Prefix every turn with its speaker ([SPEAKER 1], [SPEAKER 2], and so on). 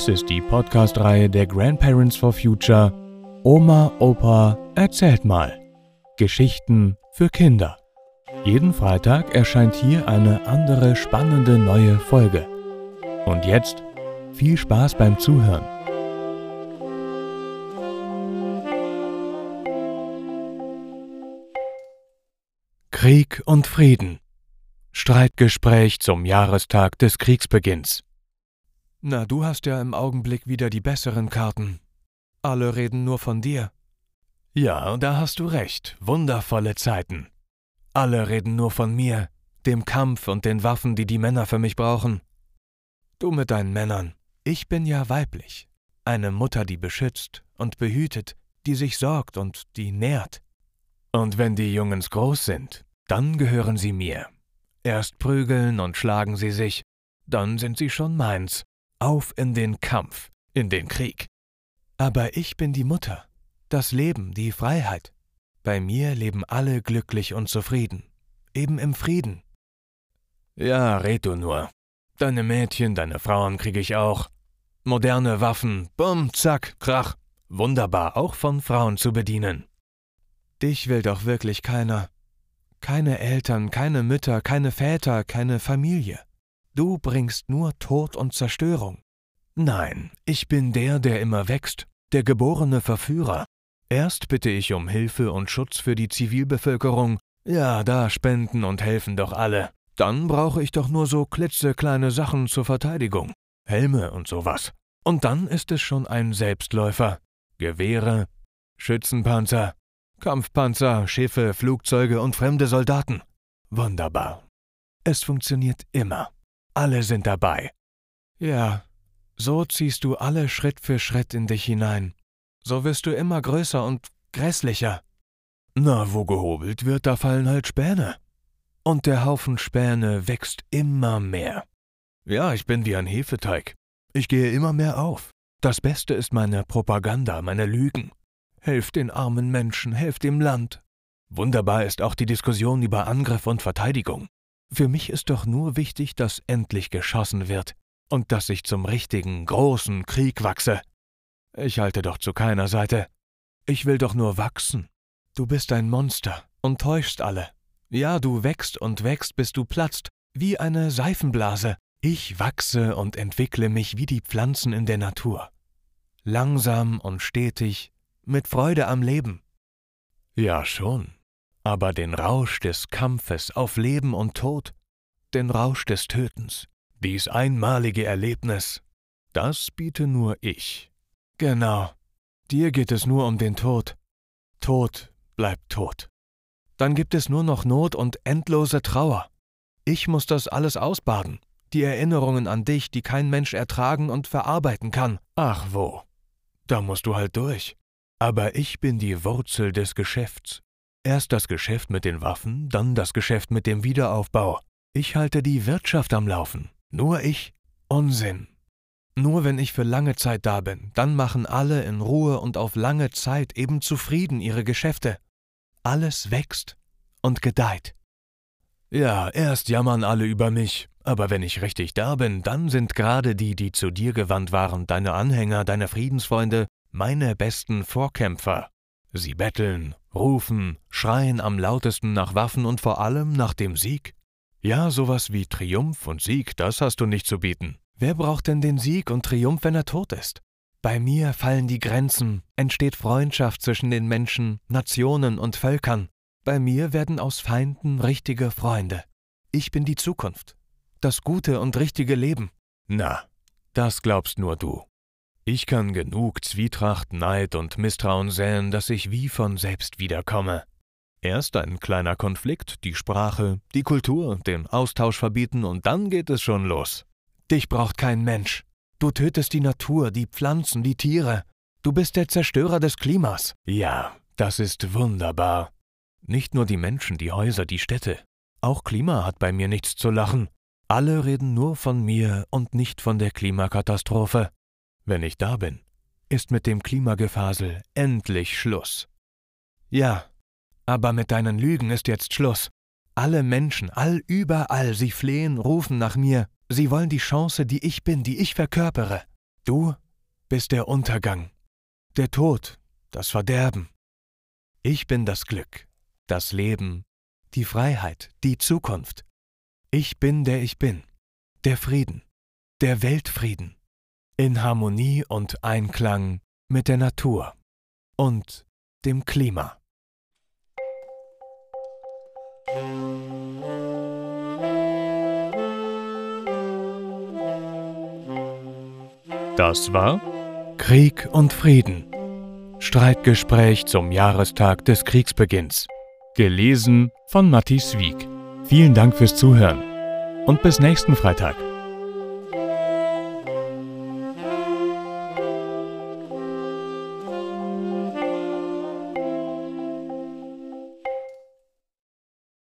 [SPEAKER 1] Dies ist die Podcast-Reihe der Grandparents for Future Oma, Opa, erzählt mal. Geschichten für Kinder. Jeden Freitag erscheint hier eine andere spannende neue Folge. Und jetzt viel Spaß beim Zuhören. Krieg und Frieden. Streitgespräch zum Jahrestag des Kriegsbeginns.
[SPEAKER 2] Na, du hast ja im Augenblick wieder die besseren Karten. Alle reden nur von dir.
[SPEAKER 1] Ja, da hast du recht. Wundervolle Zeiten. Alle reden nur von mir, dem Kampf und den Waffen, die die Männer für mich brauchen.
[SPEAKER 2] Du mit deinen Männern. Ich bin ja weiblich. Eine Mutter, die beschützt und behütet, die sich sorgt und die nährt.
[SPEAKER 1] Und wenn die Jungens groß sind, dann gehören sie mir. Erst prügeln und schlagen sie sich, dann sind sie schon meins. Auf in den Kampf, in den Krieg.
[SPEAKER 2] Aber ich bin die Mutter, das Leben, die Freiheit. Bei mir leben alle glücklich und zufrieden, eben im Frieden.
[SPEAKER 1] Ja, red du nur. Deine Mädchen, deine Frauen kriege ich auch. Moderne Waffen, bumm, zack, krach. Wunderbar, auch von Frauen zu bedienen.
[SPEAKER 2] Dich will doch wirklich keiner. Keine Eltern, keine Mütter, keine Väter, keine Familie. Du bringst nur Tod und Zerstörung.
[SPEAKER 1] Nein, ich bin der, der immer wächst, der geborene Verführer. Erst bitte ich um Hilfe und Schutz für die Zivilbevölkerung. Ja, da spenden und helfen doch alle. Dann brauche ich doch nur so klitzekleine Sachen zur Verteidigung. Helme und sowas. Und dann ist es schon ein Selbstläufer. Gewehre, Schützenpanzer, Kampfpanzer, Schiffe, Flugzeuge und fremde Soldaten. Wunderbar. Es funktioniert immer. Alle sind dabei.
[SPEAKER 2] Ja, so ziehst du alle Schritt für Schritt in dich hinein. So wirst du immer größer und grässlicher.
[SPEAKER 1] Na, wo gehobelt wird, da fallen halt Späne. Und der Haufen Späne wächst immer mehr. Ja, ich bin wie ein Hefeteig. Ich gehe immer mehr auf. Das Beste ist meine Propaganda, meine Lügen. Helft den armen Menschen, helft dem Land. Wunderbar ist auch die Diskussion über Angriff und Verteidigung. Für mich ist doch nur wichtig, dass endlich geschossen wird und dass ich zum richtigen, großen Krieg wachse. Ich halte doch zu keiner Seite. Ich will doch nur wachsen.
[SPEAKER 2] Du bist ein Monster und täuschst alle. Ja, du wächst und wächst, bis du platzt, wie eine Seifenblase. Ich wachse und entwickle mich wie die Pflanzen in der Natur. Langsam und stetig, mit Freude am Leben.
[SPEAKER 1] Ja schon, aber den Rausch des Kampfes auf Leben und Tod, den Rausch des Tötens, dies einmalige Erlebnis, das biete nur ich.
[SPEAKER 2] Genau, dir geht es nur um den Tod. Tod bleibt tot. Dann gibt es nur noch Not und endlose Trauer. Ich muss das alles ausbaden, die Erinnerungen an dich, die kein Mensch ertragen und verarbeiten kann.
[SPEAKER 1] Ach wo, da musst du halt durch. Aber ich bin die Wurzel des Geschäfts. Erst das Geschäft mit den Waffen, dann das Geschäft mit dem Wiederaufbau. Ich halte die Wirtschaft am Laufen. Nur ich? Unsinn.
[SPEAKER 2] Nur wenn ich für lange Zeit da bin, dann machen alle in Ruhe und auf lange Zeit eben zufrieden ihre Geschäfte. Alles wächst und gedeiht.
[SPEAKER 1] Ja, erst jammern alle über mich, aber wenn ich richtig da bin, dann sind gerade die, die zu dir gewandt waren, deine Anhänger, deine Friedensfreunde, meine besten Vorkämpfer. Sie betteln, rufen, schreien am lautesten nach Waffen und vor allem nach dem Sieg. Ja, sowas wie Triumph und Sieg, das hast du nicht zu bieten.
[SPEAKER 2] Wer braucht denn den Sieg und Triumph, wenn er tot ist? Bei mir fallen die Grenzen, entsteht Freundschaft zwischen den Menschen, Nationen und Völkern. Bei mir werden aus Feinden richtige Freunde. Ich bin die Zukunft, das gute und richtige Leben.
[SPEAKER 1] Na, das glaubst nur du. Ich kann genug Zwietracht, Neid und Misstrauen säen, dass ich wie von selbst wiederkomme. Erst ein kleiner Konflikt, die Sprache, die Kultur, den Austausch verbieten und dann geht es schon los.
[SPEAKER 2] Dich braucht kein Mensch. Du tötest die Natur, die Pflanzen, die Tiere. Du bist der Zerstörer des Klimas.
[SPEAKER 1] Ja, das ist wunderbar. Nicht nur die Menschen, die Häuser, die Städte. Auch Klima hat bei mir nichts zu lachen. Alle reden nur von mir und nicht von der Klimakatastrophe. Wenn ich da bin, ist mit dem Klimagefasel endlich Schluss.
[SPEAKER 2] Ja, aber mit deinen Lügen ist jetzt Schluss. Alle Menschen, all überall, sie flehen, rufen nach mir. Sie wollen die Chance, die ich bin, die ich verkörpere.
[SPEAKER 1] Du bist der Untergang, der Tod, das Verderben. Ich bin das Glück, das Leben, die Freiheit, die Zukunft. Ich bin der ich bin, der Frieden, der Weltfrieden, in Harmonie und Einklang mit der Natur und dem Klima. Das war Krieg und Frieden. Streitgespräch zum Jahrestag des Kriegsbeginns. Gelesen von Matti Wieg. Vielen Dank fürs Zuhören und bis nächsten Freitag.